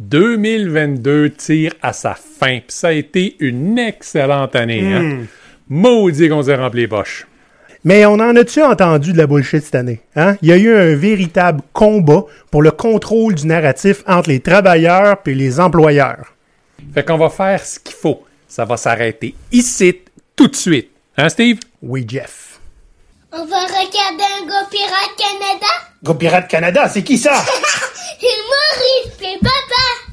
2022 tire à sa fin. Puis ça a été une excellente année. Hein? Hmm. Maudit qu'on s'est rempli les poches. Mais on en a-tu entendu de la bullshit cette année? Hein? Il y a eu un véritable combat pour le contrôle du narratif entre les travailleurs et les employeurs. Fait qu'on va faire ce qu'il faut. Ça va s'arrêter ici, tout de suite. Hein, Steve? Oui, Jeff. On va regarder un gars pirate Canada? Groupe Pirate Canada, c'est qui ça? C'est Maurice, c'est papa!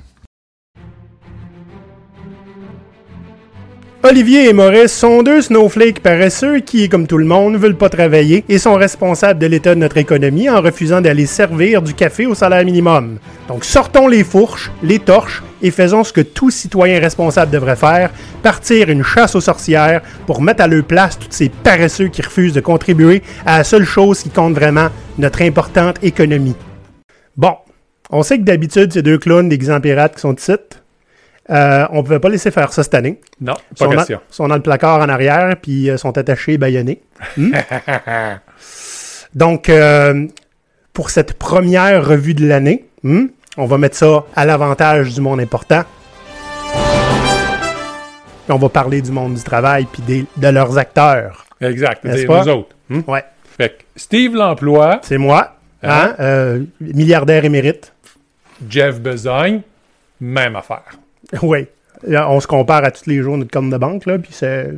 Olivier et Maurice sont deux snowflakes paresseux qui, comme tout le monde, veulent pas travailler et sont responsables de l'état de notre économie en refusant d'aller servir du café au salaire minimum. Donc sortons les fourches, les torches et faisons ce que tout citoyen responsable devrait faire, partir une chasse aux sorcières pour mettre à leur place tous ces paresseux qui refusent de contribuer à la seule chose qui compte vraiment, notre importante économie. Bon, on sait que d'habitude, ces deux clowns déguisés qui sont ici, euh, on pouvait pas laisser faire ça cette année. Non, Ils pas question. sont dans le placard en arrière, puis euh, sont attachés, baïonnés. Hmm? Donc, euh, pour cette première revue de l'année, hmm, on va mettre ça à l'avantage du monde important. Puis on va parler du monde du travail, puis des- de leurs acteurs. exact. C'est nous autres. Hmm? Ouais, Fait que Steve l'emploi, c'est moi, hein, Hein? euh, milliardaire émérite. Jeff Besogne, même affaire. Oui, Là, on se compare à tous les jours notre compte de banque, là, puis c'est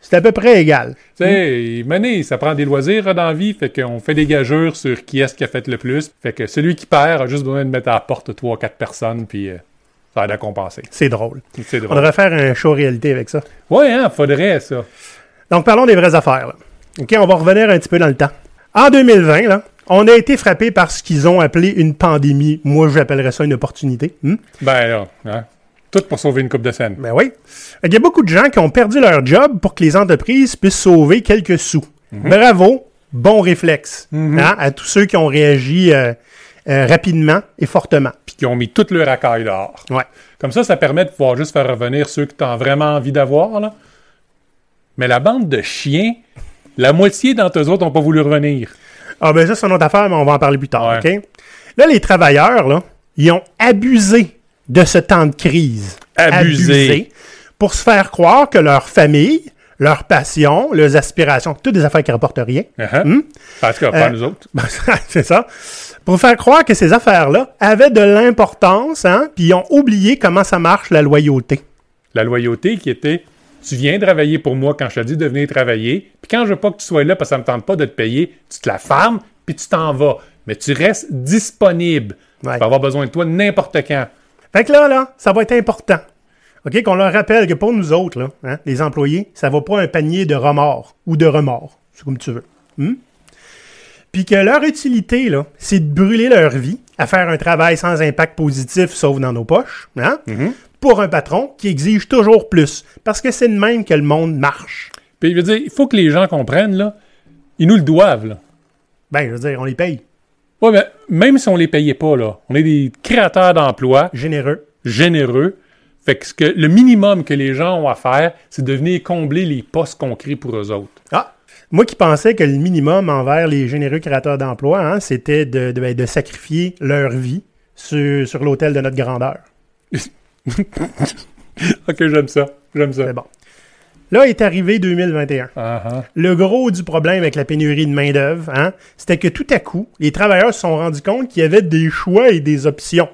c'est à peu près égal. Tu sais, Mané, ça prend des loisirs hein, dans la vie, fait qu'on fait des gageurs sur qui est-ce qui a fait le plus. Fait que celui qui perd a juste besoin de mettre à la porte 3 quatre personnes, puis euh, ça va de compenser. C'est drôle. C'est On drôle. devrait faire un show réalité avec ça. Ouais, hein, faudrait ça. Donc, parlons des vraies affaires. là. OK, on va revenir un petit peu dans le temps. En 2020, là, on a été frappé par ce qu'ils ont appelé une pandémie. Moi, j'appellerais ça une opportunité. Hmm? Ben là, hein, tout pour sauver une coupe de scène. Ben oui. Il y a beaucoup de gens qui ont perdu leur job pour que les entreprises puissent sauver quelques sous. Bravo, bon réflexe hein, à tous ceux qui ont réagi euh, euh, rapidement et fortement. Puis qui ont mis toute leur racaille dehors. Ouais. Comme ça, ça permet de pouvoir juste faire revenir ceux que tu as vraiment envie d'avoir. Mais la bande de chiens, la moitié d'entre eux autres n'ont pas voulu revenir. Ah ben ça, c'est une autre affaire, mais on va en parler plus tard, Ouais. OK? Là, les travailleurs, là, ils ont abusé de ce temps de crise. Abusé. pour se faire croire que leur famille, leurs passions, leurs aspirations, toutes des affaires qui rapportent rien. Uh-huh. Hmm? En tout cas, pas Euh, nous autres. C'est ça. Pour faire croire que ces affaires-là avaient de l'importance, hein, puis ils ont oublié comment ça marche la loyauté. La loyauté qui était tu viens travailler pour moi quand je te dis de venir travailler, puis quand je veux pas que tu sois là parce que ça me tente pas de te payer, tu te la fermes, puis tu t'en vas. Mais tu restes disponible. Ouais. Tu vas avoir besoin de toi n'importe quand. Fait que là, là, ça va être important. OK, qu'on leur rappelle que pour nous autres, là, hein, les employés, ça va pas un panier de remords ou de remords. C'est comme tu veux. Hmm? Puis que leur utilité, là, c'est de brûler leur vie à faire un travail sans impact positif, sauf dans nos poches, hein, pour un patron qui exige toujours plus. Parce que c'est de même que le monde marche. Puis je veux dire, il faut que les gens comprennent, là, ils nous le doivent, là. Ben, je veux dire, on les paye. Ouais, mais même si on les payait pas, là, on est des créateurs d'emplois Généreux. généreux. Fait que, ce que le minimum que les gens ont à faire, c'est de venir combler les postes qu'on crée pour eux autres. Ah! Moi qui pensais que le minimum envers les généreux créateurs d'emplois, hein, c'était de, de- ben, de sacrifier leur vie sur, sur l'autel de notre grandeur. ok, j'aime ça. J'aime ça. C'est bon. Là est arrivé 2021. Ah, ah. Le gros du problème avec la pénurie de main-d'œuvre, hein, c'était que tout à coup, les travailleurs se sont rendus compte qu'il y avait des choix et des options.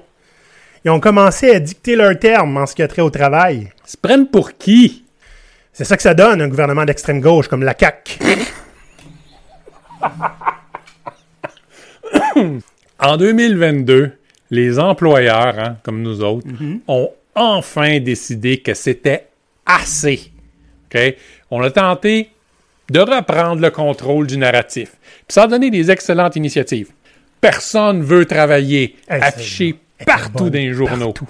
Ils ont commencé à dicter leurs termes en ce qui a trait au travail. Ils se prennent pour qui? C'est ça que ça donne, un gouvernement d'extrême gauche comme la CAQ. En 2022, les employeurs, hein, comme nous autres, ont enfin décidé que c'était assez. On a tenté de reprendre le contrôle du narratif. Puis ça a donné des excellentes initiatives. Personne veut travailler, affiché partout dans les journaux. partout.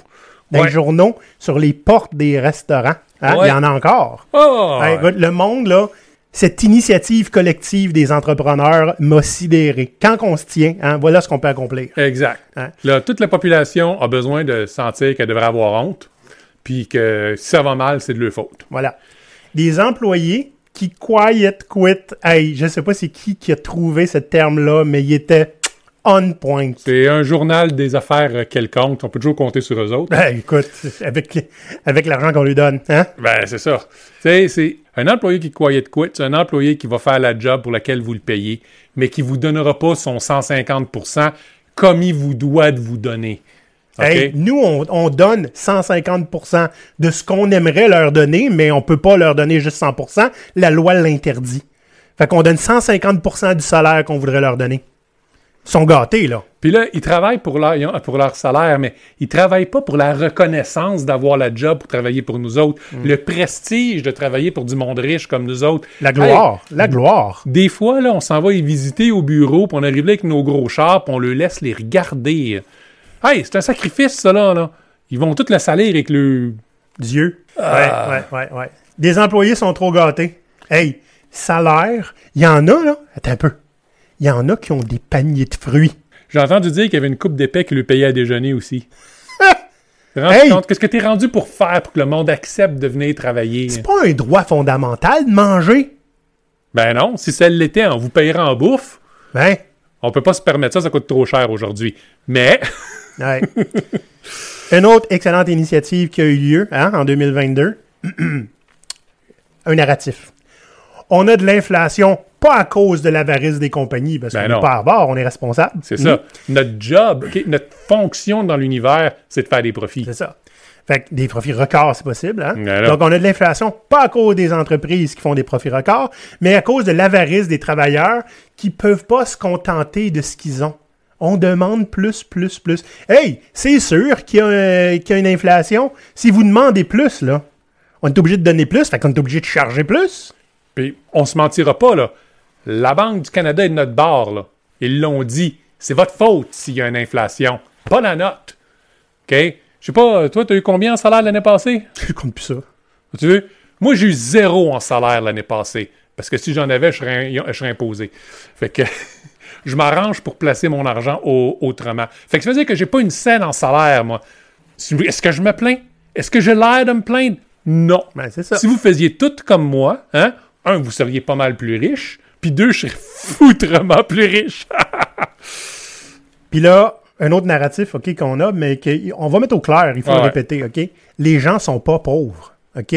Dans Ouais. les journaux, sur les portes des restaurants. hein, Il y en a encore. Oh! Écoute, le monde, là, cette initiative collective des entrepreneurs m'a sidéré. Quand on se tient, hein, voilà ce qu'on peut accomplir. Exact. Hein? Là, toute la population a besoin de sentir qu'elle devrait avoir honte, puis que si ça va mal, c'est de leur faute. Voilà. Des employés qui quiet quit. Hey, je sais pas c'est qui qui a trouvé ce terme-là, mais il était on point. C'est un journal des affaires quelconque. On peut toujours compter sur eux autres. Ben, écoute, avec, avec l'argent qu'on lui donne, hein? Ben, c'est ça. Tu sais, c'est un employé qui de quit, c'est un employé qui va faire la job pour laquelle vous le payez, mais qui vous donnera pas son 150% comme il vous doit de vous donner. Hey, nous, on, on donne 150% de ce qu'on aimerait leur donner, mais on peut pas leur donner juste 100%. La loi l'interdit. Fait qu'on donne 150% du salaire qu'on voudrait leur donner. Ils sont gâtés, là. Puis là, ils travaillent pour leur, pour leur salaire, mais ils travaillent pas pour la reconnaissance d'avoir la job pour travailler pour nous autres. Le prestige de travailler pour du monde riche comme nous autres. La gloire. La gloire. Des fois, là, on s'en va y visiter au bureau, puis on arrive là avec nos gros chars, puis on le laisse les regarder. Hey, c'est un sacrifice, ça, là. là. Ils vont tout le salir avec le... Dieu. Ah. Ouais, ouais, ouais, ouais. Des employés sont trop gâtés. Hey, salaire, il y en a, là. Attends un peu. Il y en a qui ont des paniers de fruits. J'ai entendu dire qu'il y avait une coupe d'épais qui lui payait à déjeuner aussi. Rendu Hey! compte? Qu'est-ce que t'es rendu pour faire pour que le monde accepte de venir travailler? C'est pas un droit fondamental de manger. Ben non, si ça l'était, on vous payera en bouffe. Ben, On peut pas se permettre ça, ça coûte trop cher aujourd'hui. Mais, ouais. Une autre excellente initiative qui a eu lieu hein, en 2022. un narratif. On a de l'inflation, pas à cause de l'avarice des compagnies, parce Ben qu'on n'est pas à bord, on est responsable. c'est ça. Notre job, notre fonction dans l'univers, c'est de faire des profits. C'est ça. Fait que des profits records, c'est possible. Hein? Ben. Donc, on a de l'inflation, pas à cause des entreprises qui font des profits records, mais à cause de l'avarice des travailleurs qui peuvent pas se contenter de ce qu'ils ont. On demande plus, plus, plus. Hey, c'est sûr qu'il y, a, euh, qu'il y a une inflation. Si vous demandez plus, là, on est obligé de donner plus, fait qu'on est obligé de charger plus. Puis, on se mentira pas, là. La Banque du Canada est de notre bord, là. Ils l'ont dit. C'est votre faute s'il y a une inflation. Pas la note. OK? Je sais pas, toi, t'as eu combien en salaire l'année passée? Je compte plus ça. Tu veux? Moi, j'ai eu zéro en salaire l'année passée. Parce que si j'en avais, je serais, je serais imposé. Fait que je m'arrange pour placer mon argent au- autrement. Fait que ça veut dire que j'ai pas une scène en salaire, moi. Est-ce que je me plains? Est-ce que j'ai l'air de me plaindre? Non. Ben, c'est ça. Si vous faisiez tout comme moi, hein, un, vous seriez pas mal plus riche, puis deux, je serais foutrement plus riche. Puis là, un autre narratif, OK, qu'on a, mais qu'on va mettre au clair, il faut Ah le ouais. répéter, OK? Les gens sont pas pauvres, OK?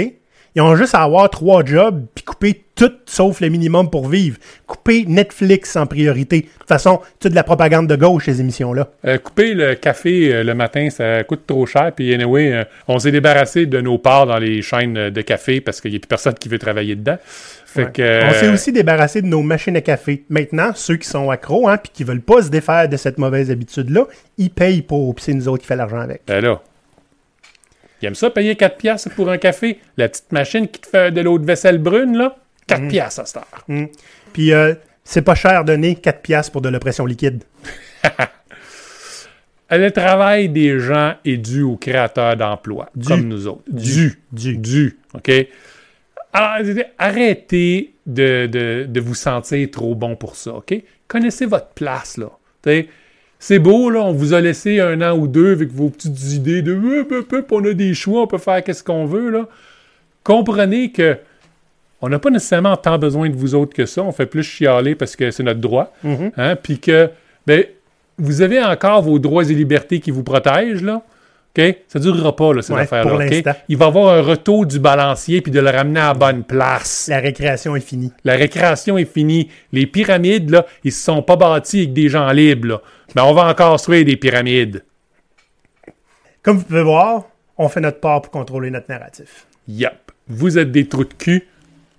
Ils ont juste à avoir trois jobs puis couper tout sauf le minimum pour vivre. Couper Netflix en priorité. De toute façon, c'est de la propagande de gauche, ces émissions-là. Euh, couper le café euh, le matin, ça coûte trop cher. Puis, anyway, euh, on s'est débarrassé de nos parts dans les chaînes de café parce qu'il n'y a plus personne qui veut travailler dedans. Fait Ouais. que, On s'est aussi débarrassé de nos machines à café. Maintenant, ceux qui sont accros hein, puis qui veulent pas se défaire de cette mauvaise habitude-là, ils payent pour, puis c'est nous autres qui fait l'argent avec. Ben là. Il aime ça payer 4 piastres pour un café. La petite machine qui te fait de l'eau de vaisselle brune, là, 4 piastres à cette heure. Puis euh, c'est pas cher donner 4 piastres pour de l'oppression liquide. Le travail des gens est dû aux créateurs d'emplois, comme nous autres. Dû. Dû. Dû. OK? Alors, arrêtez de, de- de vous sentir trop bon pour ça, OK? Connaissez votre place, là. T'sais, c'est beau, là, on vous a laissé un an ou deux avec vos petites idées de hup, on a des choix, on peut faire qu'est-ce qu'on veut, là. Comprenez que on n'a pas nécessairement tant besoin de vous autres que ça. On fait plus chialer parce que c'est notre droit. Hein? Puis que, ben, vous avez encore vos droits et libertés qui vous protègent, là. OK? Ça ne durera pas, là, ces Ouais, l'instant. Il va y avoir un retour du balancier puis de le ramener à la bonne place. La récréation est finie. La récréation est finie. Les pyramides, là, ils se sont pas bâtis avec des gens libres, là. Ben, on va encore construire des pyramides. Comme vous pouvez voir, on fait notre part pour contrôler notre narratif. Yep. Vous êtes des trous de cul.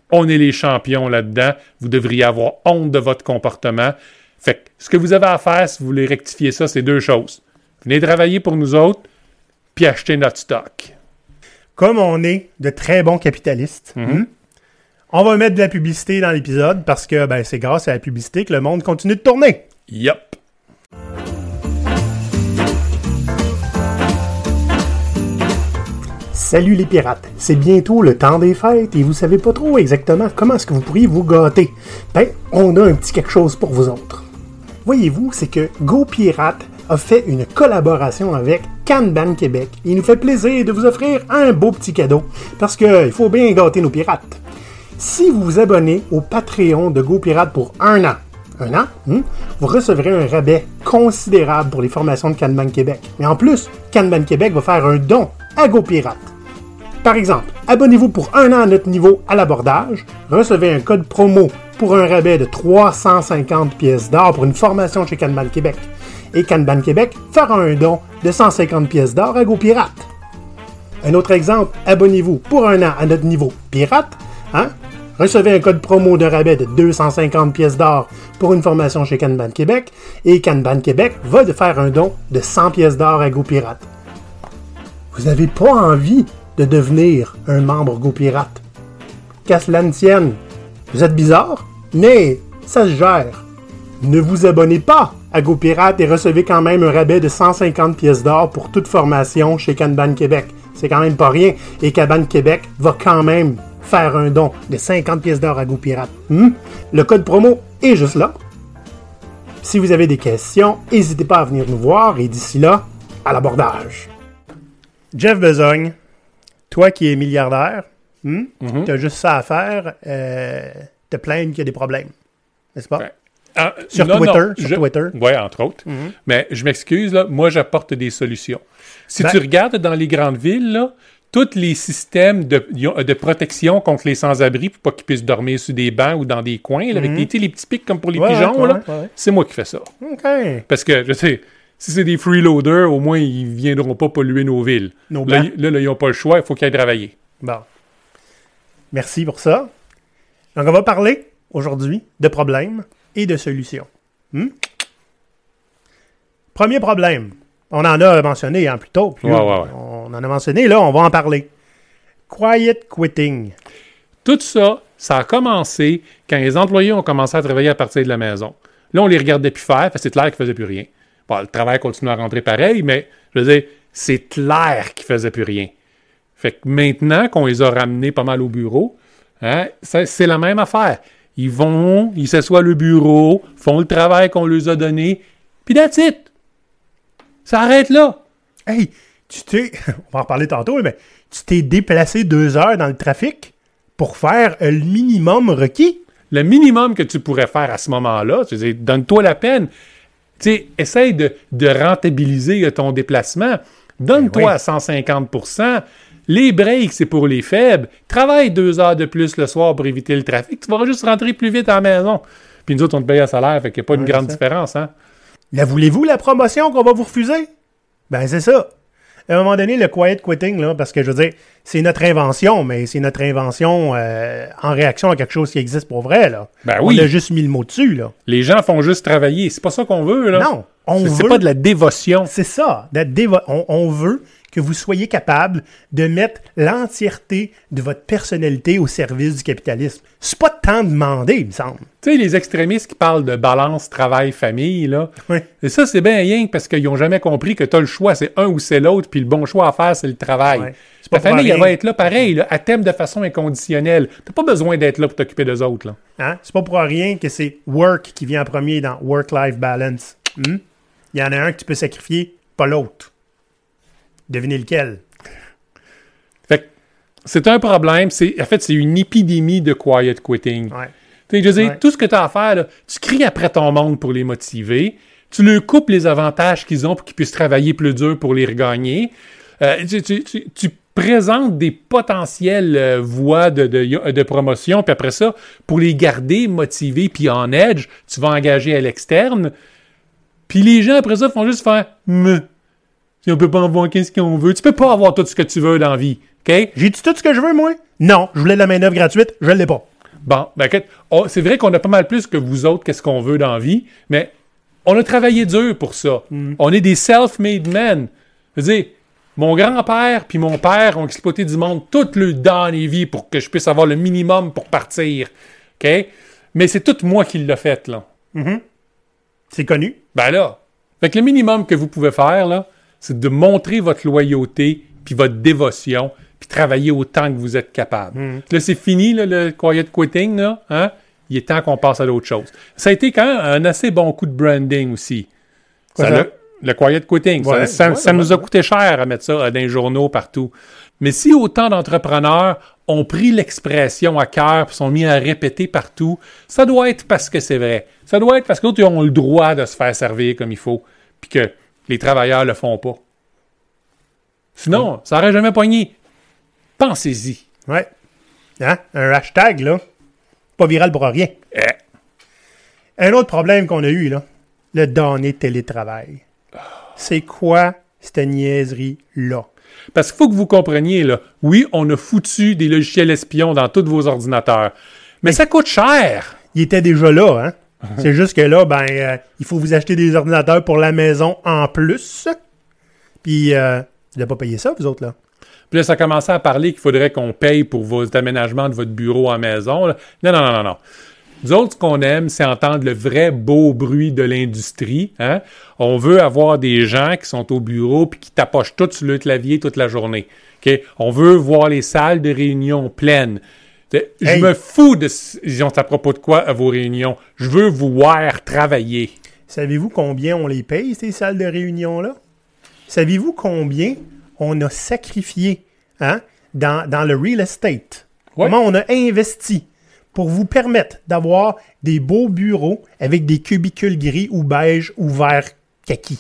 On est les champions là-dedans. Vous devriez avoir honte de votre comportement. Fait que ce que vous avez à faire, si vous voulez rectifier ça, c'est deux choses. Venez travailler pour nous autres, puis acheter notre stock. Comme on est de très bons capitalistes, hmm, on va mettre de la publicité dans l'épisode parce que ben, c'est grâce à la publicité que le monde continue de tourner. Yep. Salut les pirates, c'est bientôt le temps des fêtes et vous savez pas trop exactement comment est-ce que vous pourriez vous gâter. Ben, on a un petit quelque chose pour vous autres. Voyez-vous, c'est que GoPirate a fait une collaboration avec Kanban Québec. Il nous fait plaisir de vous offrir un beau petit cadeau parce que il faut bien gâter nos pirates. Si vous vous abonnez au Patreon de GoPirate pour un an, un an, hmm, vous recevrez un rabais considérable pour les formations de Kanban Québec. Mais en plus, Kanban Québec va faire un don à GoPirate. Par exemple, abonnez-vous pour un an à notre niveau à l'abordage, recevez un code promo pour un rabais de 350 pièces d'or pour une formation chez Kanban Québec. Et Kanban Québec fera un don de 150 pièces d'or à GoPirate. Un autre exemple, abonnez-vous pour un an à notre niveau pirate, hein? Recevez un code promo de rabais de 250 pièces d'or pour une formation chez Kanban Québec et Kanban Québec va de faire un don de 100 pièces d'or à GoPirate. Vous n'avez pas envie de devenir un membre GoPirate. Qu'à cela ne tienne, vous êtes bizarre, mais ça se gère. Ne vous abonnez pas à GoPirate et recevez quand même un rabais de 150 pièces d'or pour toute formation chez Kanban Québec. C'est quand même pas rien. Et Kanban Québec va quand même faire un don de 50 pièces d'or à GoPirate. Hmm? Le code promo est juste là. Si vous avez des questions, n'hésitez pas à venir nous voir et d'ici là, à l'abordage. Jeff Besogne, toi qui es milliardaire, hmm? tu as juste ça à faire, euh, te plaindre qu'il y a des problèmes. N'est-ce pas? Ouais. Ah, Sur non, Twitter, non, sur je- Twitter. Ouais, entre autres. Mais je m'excuse, là, moi, j'apporte des solutions. Si Ben- tu regardes dans les grandes villes, là, tous les systèmes de, de protection contre les sans-abri pour pas qu'ils puissent dormir sur des bancs ou dans des coins, là, avec les, tu sais, les petits pics comme pour les Ouais, pigeons, ouais, là, ouais, ouais. c'est moi qui fais ça. OK. Parce que, je sais, si c'est des freeloaders, au moins, ils viendront pas polluer nos villes. Nos là, là, là, ils n'ont pas le choix, il faut qu'ils aillent travailler. Bon. Merci pour ça. Donc, on va parler aujourd'hui de problèmes et de solutions. Hmm? Premier problème. On en a mentionné hein, plus tôt. puis Ouais, là, ouais, ouais. On en a mentionné, là, on va en parler. Quiet quitting. Tout ça, ça a commencé quand les employés ont commencé à travailler à partir de la maison. Là, on les regardait plus faire, c'est clair qu'ils faisaient plus rien. Bon, le travail continue à rentrer pareil, mais je veux dire, c'est clair qu'ils faisaient plus rien. Fait que maintenant qu'on les a ramenés pas mal au bureau, hein, c'est la même affaire. Ils vont, ils s'assoient au bureau, font le travail qu'on leur a donné, puis that's it. Ça arrête là. Hey, tu t'es. On va en reparler tantôt, mais tu t'es déplacé deux heures dans le trafic pour faire le minimum requis? le minimum que tu pourrais faire à ce moment-là, tu sais, donne-toi la peine. Tu sais, essaye de, de rentabiliser ton déplacement. Donne-toi Ben oui. à 150 Les breaks, c'est pour les faibles. Travaille deux heures de plus le soir pour éviter le trafic. Tu vas juste rentrer plus vite à la maison. Puis nous autres, on te paye un salaire, fait qu'il n'y a pas une Ouais, grande c'est ça. différence. Hein? La voulez-vous, la promotion qu'on va vous refuser? Ben, c'est ça. À un moment donné, le quiet quitting, là, parce que je veux dire, c'est notre invention, mais c'est notre invention euh, en réaction à quelque chose qui existe pour vrai, là. Ben on oui. a juste mis le mot dessus, là. Les gens font juste travailler. C'est pas ça qu'on veut. Là. Non, on C'est veut- pas de la dévotion. C'est ça. dévo- On, on veut que vous soyez capable de mettre l'entièreté de votre personnalité au service du capitalisme. C'est pas tant demandé, il me semble. Tu sais, les extrémistes qui parlent de balance travail-famille, là, Oui. et ça, c'est bien rien parce qu'ils n'ont jamais compris que tu as le choix, c'est un ou c'est l'autre, puis le bon choix à faire, c'est le travail. Ta pour famille, elle va être là pareil, là, à thème de façon inconditionnelle. T'as pas besoin d'être là pour t'occuper d'eux autres. Là. Hein? C'est pas pour rien que c'est work qui vient en premier dans work-life balance. Hmm? Il y en a un que tu peux sacrifier, pas l'autre. Devinez lequel. Fait c'est un problème. En fait, c'est une épidémie de quiet quitting. Ouais. Tu sais, je veux dire, Ouais. tout ce que tu as à faire, là, tu cries après ton monde pour les motiver. Tu leur coupes les avantages qu'ils ont pour qu'ils puissent travailler plus dur pour les regagner. Euh, tu, tu- tu- tu présentes des potentielles euh, voies de, de- de promotion, puis après ça, pour les garder motivés puis en edge, tu vas engager à l'externe. Puis les gens, après ça, font juste faire « Me, si on peut pas avoir qu'est-ce qu'on veut. » Tu peux pas avoir tout ce que tu veux dans la vie, OK? J'ai dit tout ce que je veux, moi? Non, je voulais de la main-d'œuvre gratuite, je l'ai pas. Bon, ben, écoute, on- c'est vrai qu'on a pas mal plus que vous autres, qu'est-ce qu'on veut dans la vie, mais on a travaillé dur pour ça. On est des self-made men. Je veux dire, mon grand-père puis mon père ont exploité du monde toute le dans les vies pour que je puisse avoir le minimum pour partir. OK? Mais c'est tout moi qui l'ai fait, là. C'est connu. Ben là. Fait que le minimum que vous pouvez faire, là, c'est de montrer votre loyauté puis votre dévotion puis travailler autant que vous êtes capable. Là, c'est fini, là, le quiet quitting, là. Hein? Il est temps qu'on passe à d'autres choses. Ça a été quand même un assez bon coup de branding aussi. Quoi Ça ça? l'a- Le quiet quitting. Ça- Ouais, ça ouais, ça ouais, nous a coûté cher à mettre ça euh, dans les journaux partout. Mais si autant d'entrepreneurs ont pris l'expression à cœur et sont mis à répéter partout, ça doit être parce que c'est vrai. Ça doit être parce que d'autres, ils ont le droit de se faire servir comme il faut, puis que les travailleurs le font pas. Sinon, ça aurait jamais poigné. Pensez-y. Ouais. Hein? Un hashtag, là. Pas viral pour rien. Eh. Un autre problème qu'on a eu, là. Le donné télétravail. C'est quoi cette niaiserie-là? Parce qu'il faut que vous compreniez, là, oui, on a foutu des logiciels espions dans tous vos ordinateurs, mais ça coûte cher. Il était déjà là, hein? C'est juste que là, ben, euh, il faut vous acheter des ordinateurs pour la maison en plus. Puis, euh, vous n'avez pas payé ça, vous autres, là? Puis là, ça commençait à parler qu'il faudrait qu'on paye pour vos aménagements de votre bureau à maison. Non, non, non, non, non. Nous autres, ce qu'on aime, c'est entendre le vrai beau bruit de l'industrie. Hein? On veut avoir des gens qui sont au bureau puis qui tapochent tout sur le clavier toute la journée. On veut voir les salles de réunion pleines. Je Hey. me fous de ils ont à propos de quoi à vos réunions. Je veux vous voir travailler. Savez-vous combien on les paye, ces salles de réunion-là? Savez-vous combien on a sacrifié hein, dans, dans le real estate? Ouais. Comment on a investi pour vous permettre d'avoir des beaux bureaux avec des cubicules gris ou beige ou vert kaki?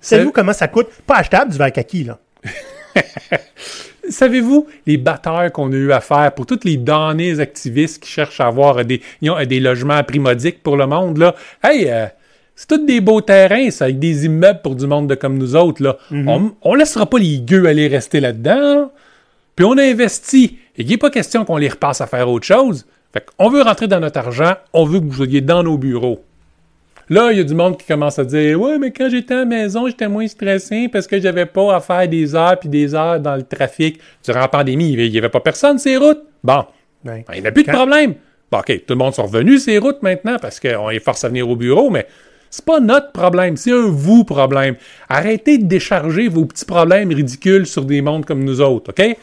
Savez-vous comment ça coûte? Pas achetable du vert kaki, là. Savez-vous les batteurs qu'on a eu à faire pour tous les damnés activistes qui cherchent à avoir des, ils ont, des logements primodiques pour le monde, là? Hey, euh, c'est tous des beaux terrains, ça, avec des immeubles pour du monde de comme nous autres, là. On, on laissera pas les gueux aller rester là-dedans. Puis on a investi. Et il n'est pas question qu'on les repasse à faire autre chose. Fait qu'on veut rentrer dans notre argent, on veut que vous soyez dans nos bureaux. Là, il y a du monde qui commence à dire Ouais, mais quand j'étais à la maison, j'étais moins stressé parce que j'avais pas à faire des heures puis des heures dans le trafic. Durant la pandémie, il n'y avait pas personne ces routes. Bon, Ouais. il n'y a plus de problème. Bon, OK, tout le monde sont revenus ces routes maintenant parce qu'on les force à venir au bureau, mais c'est pas notre problème, c'est un vous problème. Arrêtez de décharger vos petits problèmes ridicules sur des mondes comme nous autres, OK?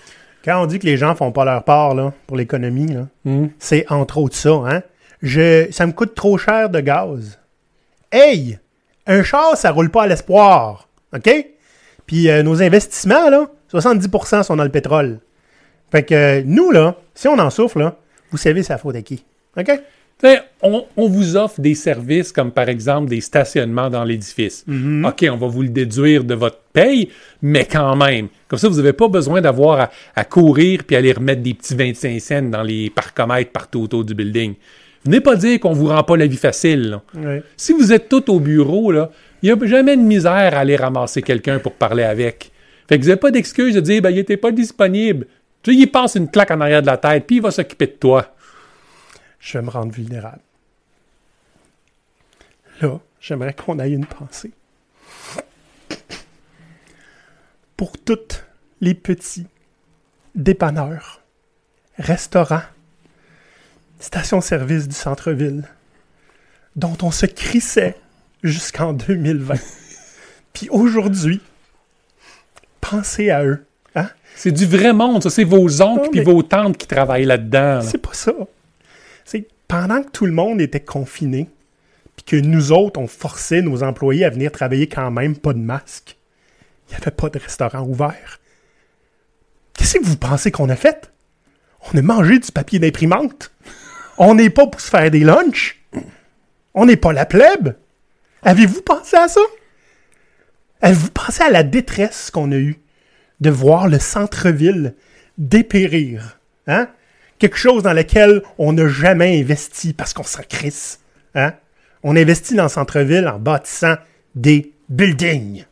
Quand on dit que les gens font pas leur part là, pour l'économie, là, Hmm. c'est entre autres ça. Hein? Je, ça me coûte trop cher de gaz. Hey! Un char, ça roule pas à l'espoir. OK? Puis euh, nos investissements, là, 70% sont dans le pétrole. Fait que euh, nous, là, si on en souffre, là, vous savez c'est la faute à qui. OK? On, on vous offre des services comme par exemple des stationnements dans l'édifice. OK, on va vous le déduire de votre paye, mais quand même. Comme ça, vous n'avez pas besoin d'avoir à, à courir puis aller remettre des petits 25 cents dans les parcomètres partout autour du building. Venez pas dire qu'on vous rend pas la vie facile. Si vous êtes tout au bureau, il n'y a jamais de misère à aller ramasser quelqu'un pour parler avec. Fait que vous n'avez pas d'excuse de dire, ben, il n'était pas disponible. Tu sais, il passe une claque en arrière de la tête, puis il va s'occuper de toi. Je vais me rendre vulnérable. Là, j'aimerais qu'on aille une pensée. Pour toutes les petits dépanneurs, restaurants, stations-service du centre-ville, dont on se crissait jusqu'en 2020. Puis aujourd'hui, pensez à eux. Hein? C'est du vrai monde, ça. C'est vos oncles puis vos tantes qui travaillent là-dedans. là. C'est pas ça. C'est pendant que tout le monde était confiné, puis que nous autres, on forçait nos employés à venir travailler quand même, pas de masque, il n'y avait pas de restaurant ouvert. Qu'est-ce que vous pensez qu'on a fait? On a mangé du papier d'imprimante. On n'est pas pour se faire des lunchs. On n'est pas la plèbe. Avez-vous pensé à ça? Avez-vous pensé à la détresse qu'on a eue de voir le centre-ville dépérir? Hein? Quelque chose dans lequel on n'a jamais investi parce qu'on s'en crisse. Hein? On investit dans le centre-ville en bâtissant des buildings.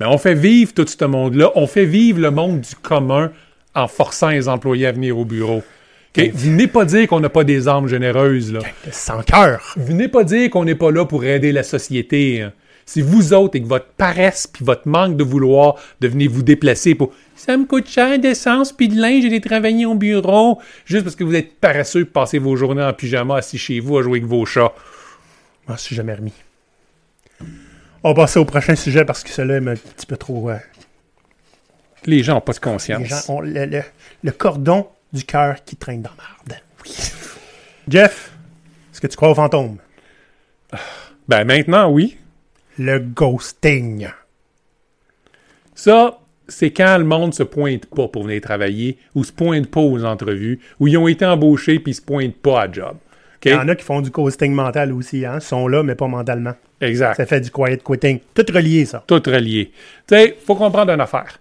Mais on fait vivre tout ce monde-là. On fait vivre le monde du commun en forçant les employés à venir au bureau. OK? Venez pas dire qu'on n'a pas des âmes généreuses. Là. Sans cœur. Venez pas dire qu'on n'est pas là pour aider la société. hein. C'est vous autres et que votre paresse puis votre manque de vouloir de venir vous déplacer pour ça me coûte cher d'essence puis de linge et de travailler au bureau juste parce que vous êtes paresseux pour passer vos journées en pyjama assis chez vous à jouer avec vos chats. Je m'en suis jamais remis. On va passer au prochain sujet parce que celui-là est un petit peu trop. euh, Les gens n'ont pas de conscience. les gens ont le, le- le cordon du cœur qui traîne dans la marde. Oui. Jeff, est-ce que tu crois aux fantômes? Ben maintenant, oui. Le ghosting. Ça, c'est quand le monde se pointe pas pour venir travailler ou se pointe pas aux entrevues ou ils ont été embauchés puis ils se pointent pas à job. OK? Il y en a qui font du ghosting mental aussi, hein. Ils sont là, mais pas mentalement. Exact. Ça fait du quiet quitting. Tout relié, ça. Tout relié. Tu sais, faut comprendre une affaire.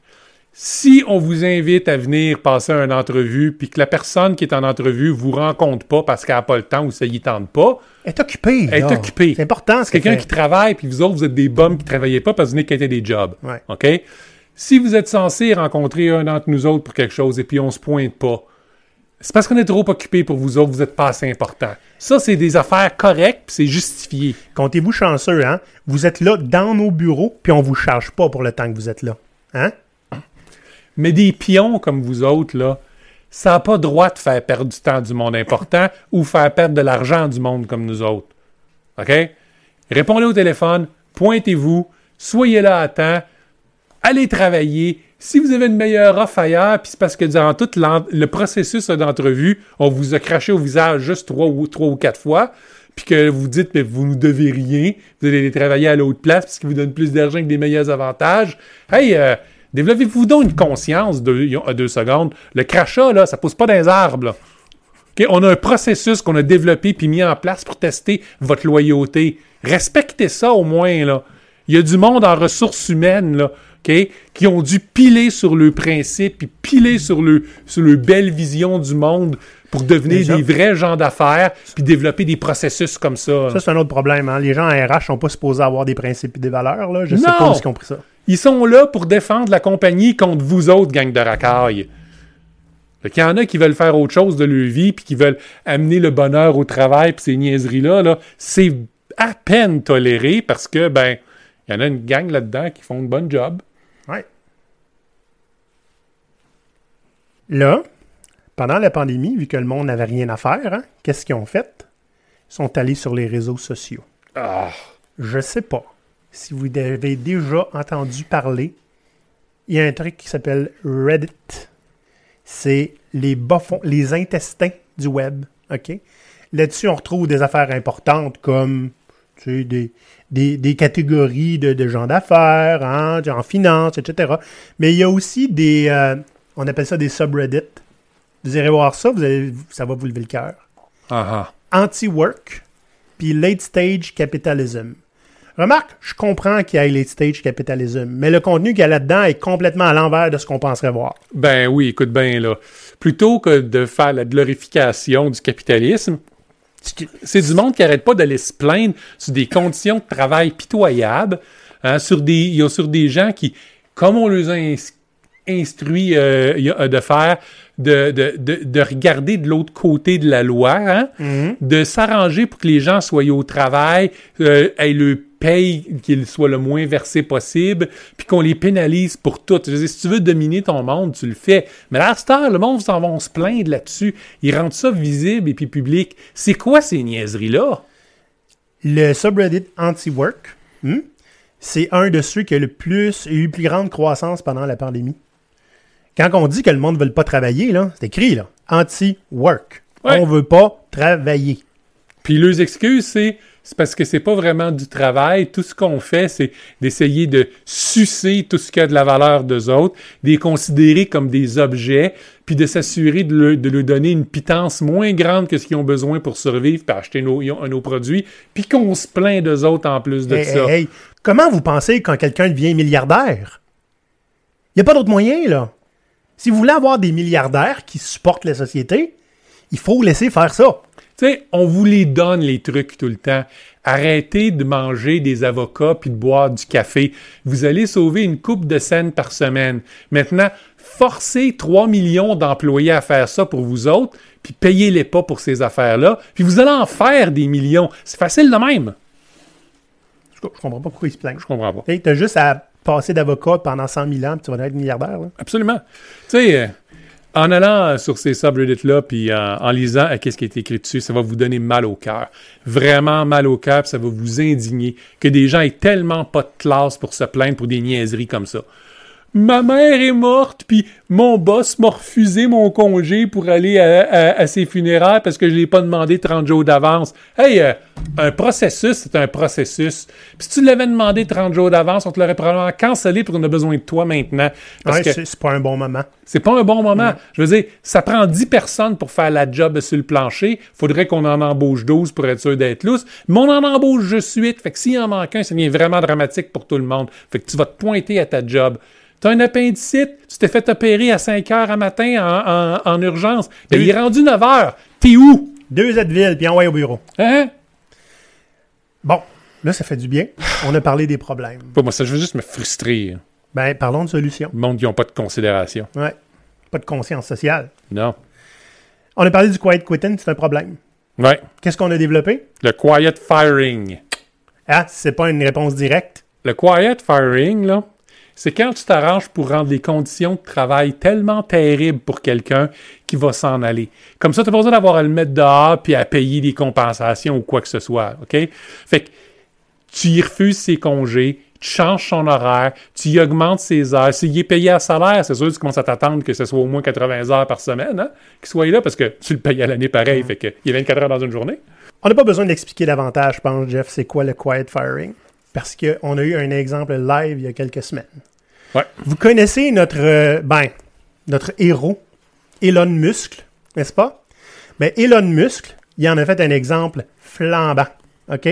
Si on vous invite à venir passer une entrevue puis que la personne qui est en entrevue vous rencontre pas parce qu'elle n'a pas le temps ou ça y tente pas, Elle est occupée. Elle est occupée. C'est important, ce c'est quelqu'un qui travaille puis vous autres, vous êtes des bums qui travaillaient pas parce que vous venez quitter des jobs. Ouais. OK? Si vous êtes censé rencontrer un d'entre nous autres pour quelque chose et puis on se pointe pas, c'est parce qu'on est trop occupé pour vous autres, vous êtes pas assez important. Ça, c'est des affaires correctes puis c'est justifié. Comptez-vous chanceux, hein? Vous êtes là dans nos bureaux, puis on vous charge pas pour le temps que vous êtes là. Hein? Mais des pions comme vous autres, là, ça n'a pas droit de faire perdre du temps du monde important ou faire perdre de l'argent du monde comme nous autres. OK? Répondez au téléphone, pointez-vous, soyez là à temps, allez travailler. Si vous avez une meilleure offre ailleurs, puis c'est parce que durant tout le processus d'entrevue, on vous a craché au visage juste trois ou, quatre fois, puis que vous dites que vous ne devez rien, vous allez aller travailler à l'autre place parce vous donnent plus d'argent avec des meilleurs avantages. Hey, euh, développez-vous donc une conscience de, à deux secondes. Le crachat, là, ça pousse pas dans les arbres. On a un processus qu'on a développé puis mis en place pour tester votre loyauté. Respectez ça au moins. Là. Il y a du monde en ressources humaines qui ont dû piler sur le principe puis piler sur le, sur le belle vision du monde pour devenir Déjà. des vrais gens d'affaires puis développer des processus comme ça. Ça, c'est un autre problème. Hein? Les gens en RH sont pas supposés avoir des principes et des valeurs. Là. Je sais Non! pas où ils ont pris ça. Ils sont là pour défendre la compagnie contre vous autres, gang de racailles. Qu'il y en a qui veulent faire autre chose de leur vie, puis qui veulent amener le bonheur au travail, puis ces niaiseries-là, là, c'est à peine toléré parce que, ben, il y en a une gang là-dedans qui font une bonne job. Ouais. Là, pendant la pandémie, vu que le monde n'avait rien à faire, hein, qu'est-ce qu'ils ont fait? Ils sont allés sur les réseaux sociaux. Ah, Je sais pas si vous avez déjà entendu parler. Il y a un truc qui s'appelle Reddit. C'est les bas-fonds, les intestins du web. OK? Là-dessus, on retrouve des affaires importantes comme tu sais, des, des, des catégories de, de gens d'affaires, hein, en finance, etc. Mais il y a aussi des. euh, on appelle ça des subreddits. Vous irez voir ça, vous allez, ça va vous lever le cœur ah, anti-work, puis late stage capitalism. Remarque, je comprends qu'il y ait late stage capitalism, mais le contenu qu'il y a là-dedans est complètement à l'envers de ce qu'on penserait voir. Ben oui, écoute bien, là. Plutôt que de faire la glorification du capitalisme, c'est du monde qui arrête pas d'aller se plaindre sur des conditions de travail pitoyables, hein, sur des, sur des gens qui, comme on les a ins- instruits euh, a- de faire, de, de, de, de regarder de l'autre côté de la loi, hein, de s'arranger pour que les gens soient au travail, euh, aient le paye qu'il soit le moins versé possible, puis qu'on les pénalise pour tout. Je veux dire, si tu veux dominer ton monde, tu le fais. Mais là, heure, le monde s'en va se plaindre là-dessus. Ils rendent ça visible et puis public. C'est quoi ces niaiseries-là? Le subreddit anti-work, hmm, c'est un de ceux qui a le plus eu plus grande croissance pendant la pandémie. Quand on dit que le monde ne veut pas travailler, là, c'est écrit là, anti-work. Ouais. On veut pas travailler. Puis leurs excuses, c'est c'est parce que c'est pas vraiment du travail. Tout ce qu'on fait, c'est d'essayer de sucer tout ce qui a de la valeur d'eux autres, de les considérer comme des objets, puis de s'assurer de, leur- de donner une pitance moins grande que ce qu'ils ont besoin pour survivre, puis acheter nos, nos produits, puis qu'on se plaint d'eux autres en plus de Hey, ça. hey, hey, Comment vous pensez quand quelqu'un devient milliardaire? Il n'y a pas d'autre moyen, là. Si vous voulez avoir des milliardaires qui supportent la société, il faut laisser faire ça. Tu sais, on vous les donne, les trucs, tout le temps. Arrêtez de manger des avocats puis de boire du café. Vous allez sauver une coupe de scènes par semaine. Maintenant, forcez 3 millions d'employés à faire ça pour vous autres, puis payez-les pas pour ces affaires-là, puis vous allez en faire des millions. C'est facile de même. Je, je comprends pas pourquoi ils se plaignent. Je comprends pas. Tu as juste à passer d'avocat pendant 100 000 ans puis tu vas être milliardaire. là. Absolument. Tu sais, euh, en allant euh, sur ces subreddits-là, puis en, en lisant euh, qu'est-ce qui est écrit dessus, ça va vous donner mal au cœur. Vraiment mal au cœur, ça va vous indigner que des gens aient tellement pas de classe pour se plaindre pour des niaiseries comme ça. Ma mère est morte, puis mon boss m'a refusé mon congé pour aller à, à- à ses funérailles parce que je l'ai pas demandé 30 jours d'avance. Hey, euh, un processus, c'est un processus. Puis si tu l'avais demandé 30 jours d'avance, on te l'aurait probablement cancellé pour qu'on a besoin de toi maintenant. Parce Ouais, que c'est pas un bon moment. c'est pas un bon moment. Je veux dire, ça prend 10 personnes pour faire la job sur le plancher. Faudrait qu'on en embauche 12 pour être sûr d'être lousse. Mais on en embauche de suite. Fait que s'il en manque un, ça devient vraiment dramatique pour tout le monde. Fait que tu vas te pointer à ta job. T'as un appendicite, tu t'es fait opérer à 5 heures à matin en, en- en urgence. Ben, il est rendu 9 heures. T'es où? Deux Advil, puis envoyé au bureau. Hein? Bon, là, ça fait du bien. On a parlé des problèmes. Pas moi, ça, je veux juste me frustrer. Ben, parlons de solutions. Le monde qui n'ont pas de considération. Ouais. Pas de conscience sociale. Non. On a parlé du quiet quitting, c'est un problème. Ouais. Qu'est-ce qu'on a développé? Le quiet firing. Ah, c'est pas une réponse directe. Le quiet firing, là, c'est quand tu t'arranges pour rendre les conditions de travail tellement terribles pour quelqu'un qui va s'en aller. Comme ça, tu n'as pas besoin d'avoir à le mettre dehors puis à payer des compensations ou quoi que ce soit. OK? Fait que tu y refuses ses congés, tu changes son horaire, tu y augmentes ses heures. S'il est payé à salaire, c'est sûr que tu commences à t'attendre que ce soit au moins 80 heures par semaine, hein, qu'il soit là, parce que tu le payes à l'année pareil, fait qu'il y a 24 heures dans une journée. On n'a pas besoin d'expliquer davantage, je pense, Jeff, c'est quoi le quiet firing? Parce qu'on a eu un exemple live il y a quelques semaines. Ouais. Vous connaissez notre, euh, ben, notre héros, Elon Musk, n'est-ce pas? Ben, Elon Musk, il en a fait un exemple flambant. OK?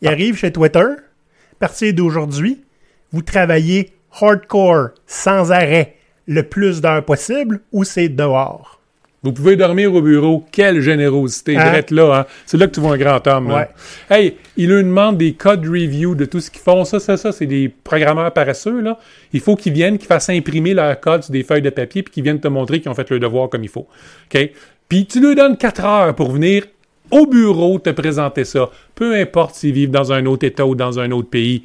Il arrive chez Twitter, à partir d'aujourd'hui, vous travaillez hardcore, sans arrêt, le plus d'heures possible, ou c'est dehors? Vous pouvez dormir au bureau. Quelle générosité. Hein? Là, hein. C'est là que tu vois un grand homme. là. Hey, il lui demande des code review de tout ce qu'ils font. Ça, ça, ça, c'est des programmeurs paresseux, là. Il faut qu'ils viennent, qu'ils fassent imprimer leur code sur des feuilles de papier puis qu'ils viennent te montrer qu'ils ont fait le devoir comme il faut. OK? Puis tu lui donnes 4 heures pour venir au bureau te présenter ça. Peu importe s'ils vivent dans un autre État ou dans un autre pays.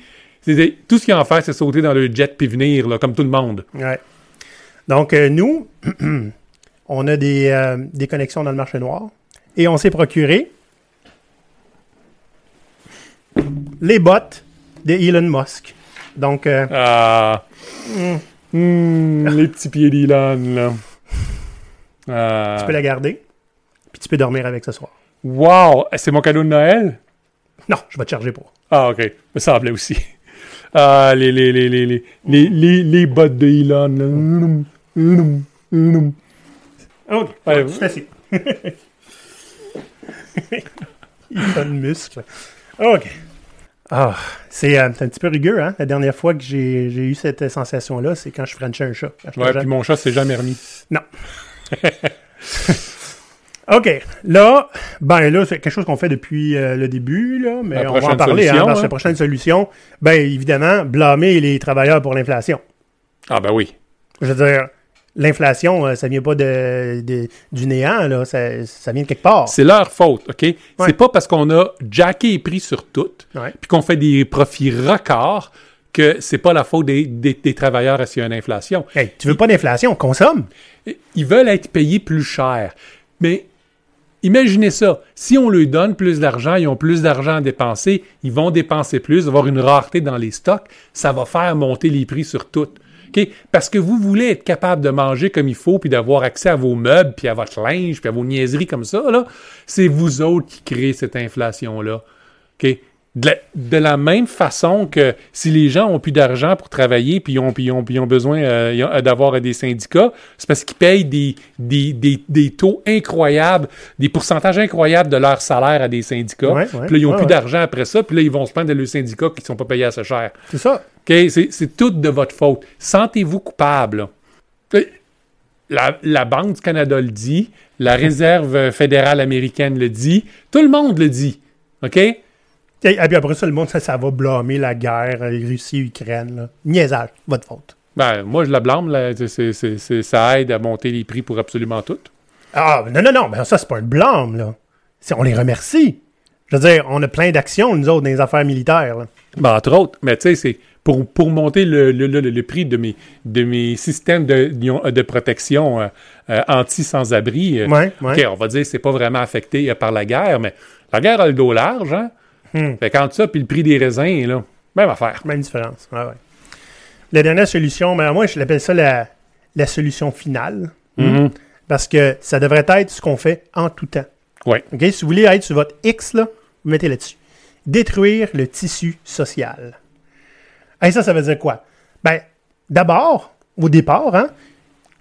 Tout ce qu'ils ont à faire, c'est sauter dans le jet puis venir, là, comme tout le monde. Ouais. Donc, euh, nous, on a des, euh, des connexions dans le marché noir et on s'est procuré les bots de Elon Musk. Donc, euh, Ah. Hmm, les petits pieds d'Elon, là. Ah. tu peux la garder, puis tu peux dormir avec ce soir. Wow! C'est mon cadeau de Noël? Non, je vais te charger pour. Ah, OK. Me semblait aussi. Ah, les, les, les, les, les, les, les, les bottes de Elon, là. Hum. OK, Ouais, tu t'assieds. Elon Musk. OK. Ah, c'est euh, c'est un petit peu rigueux, hein? La dernière fois que j'ai eu cette sensation-là, c'est quand je frenchais un chat. Ouais, puis mon chat s'est jamais remis. Non. OK. Là, ben là, c'est quelque chose qu'on fait depuis euh, le début, là, mais La on va en parler hein, dans hein. la prochaine solution. Ben évidemment, blâmer les travailleurs pour l'inflation. Ah, ben oui. Je veux dire, l'inflation, euh, ça vient pas de, de- du néant, là, ça, ça vient de quelque part. C'est leur faute, OK? C'est pas parce qu'on a jacké les prix sur tout, Ouais. puis qu'on fait des profits records, que c'est pas la faute des, des, des travailleurs assis à une inflation. Hey, tu veux pas d'inflation, consomme. Ils veulent être payés plus cher. Mais imaginez ça. Si on leur donne plus d'argent, ils ont plus d'argent à dépenser, ils vont dépenser plus, avoir une rareté dans les stocks, ça va faire monter les prix sur tout. Parce que vous voulez être capable de manger comme il faut, puis d'avoir accès à vos meubles, puis à votre linge, puis à vos niaiseries comme ça. C'est vous autres qui créez cette inflation-là. De la, de la même façon que si les gens ont plus d'argent pour travailler puis ils ont, puis ils ont, puis ils ont besoin euh, d'avoir des syndicats, c'est parce qu'ils payent des, des, des, des taux incroyables, des pourcentages incroyables de leur salaire à des syndicats. Ouais, ouais, puis là, ils n'ont ouais, plus d'argent après ça, puis là, ils vont se plaindre de leurs syndicats qui ne sont pas payés assez cher. C'est ça. OK? C'est, tout de votre faute. Sentez-vous coupable. là. Euh, La, la Banque du Canada le dit, la Réserve fédérale américaine le dit, tout le monde le dit. OK? Et, et puis après ça, le monde, ça, ça va blâmer la guerre, euh, Russie-Ukraine. Niaisage, votre faute. Ben, moi, je la blâme. là. Ça aide à monter les prix pour absolument tout. Ah, non, non, non, mais ça, c'est pas un blâme, là. On les remercie. Je veux dire, on a plein d'actions, nous autres, dans les affaires militaires. là. Ben, entre autres, mais tu sais, c'est pour, pour monter le, le, le- le prix de mes, de mes systèmes de, de protection euh, euh, anti-sans-abri. euh, Ouais, ouais. OK, on va dire que c'est pas vraiment affecté par la guerre, mais la guerre a le dos large, hein? Hmm. Fait qu'entre ça, puis le prix des raisins, là, même affaire. Même différence. Ouais, ouais. la dernière solution, mais moi, je l'appelle ça la, la solution finale. Mhm. Parce que ça devrait être ce qu'on fait en tout temps. Ouais. OK? Si vous voulez être sur votre X, là, vous mettez là-dessus. Détruire le tissu social. Et ça, ça veut dire quoi? Ben, d'abord, au départ, hein,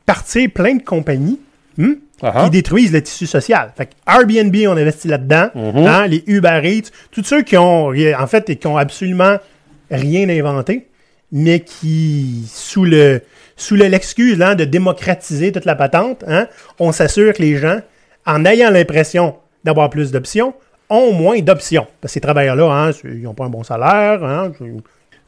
partir plein de compagnies hmm, qui détruisent le tissu social. Fait que Airbnb, on investit là-dedans. Mhm. hein, les Uber Eats, tous ceux qui ont, en fait, qui ont absolument rien inventé, mais qui, sous le sous le- l'excuse hein, de démocratiser toute la patente, hein, on s'assure que les gens, en ayant l'impression d'avoir plus d'options, ont moins d'options. Parce que ces travailleurs-là, hein, ils n'ont pas un bon salaire.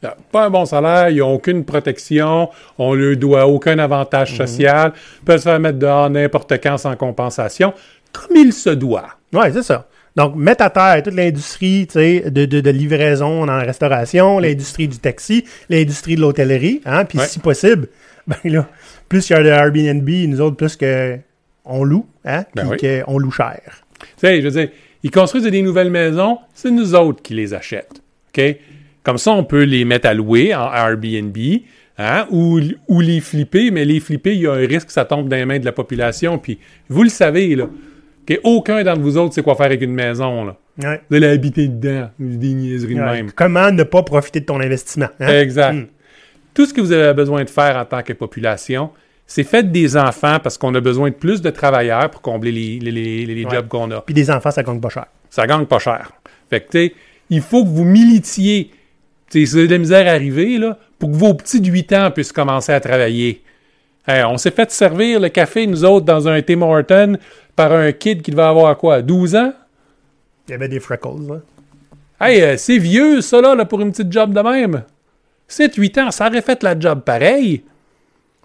Ils Pas un bon salaire, ils n'ont aucune protection, on ne leur doit aucun avantage social, peuvent se faire mettre dehors n'importe quand sans compensation, comme il se doit. Ouais, c'est ça. Donc, mettre à terre toute l'industrie de, de, de livraison dans la restauration, l'industrie du taxi, l'industrie de l'hôtellerie, hein, puis Ouais. si possible, ben là, plus il y a de Airbnb, nous autres, plus que on loue, hein, puis Ben oui. qu'on loue cher. Tu sais, je veux dire, ils construisent des nouvelles maisons, c'est nous autres qui les achètent. OK? Comme ça, on peut les mettre à louer en Airbnb hein, ou, ou les flipper, mais les flipper, il y a un risque que ça tombe dans les mains de la population. Puis, vous le savez, là, que aucun d'entre vous autres sait quoi faire avec une maison. Là. Ouais. Vous allez habiter dedans, des niaiseries de Ouais. même. Comment ne pas profiter de ton investissement? hein? Exact. Mm. Tout ce que vous avez besoin de faire en tant que population, c'est faites des enfants parce qu'on a besoin de plus de travailleurs pour combler les, les- les- les Ouais. jobs qu'on a. Puis des enfants, ça gagne pas cher. Ça gagne pas cher. Fait que, tu sais, il faut que vous militiez. Avez de la misère à arriver, là, pour que vos petits de 8 ans puissent commencer à travailler. Hey, on s'est fait servir le café, nous autres, dans un Tim Horton par un kid qui devait avoir quoi, 12 ans? Il y avait des freckles, là. Hey, euh, c'est vieux, ça, là, là, pour une petite job de même. 7-8 ans, ça aurait fait la job pareil.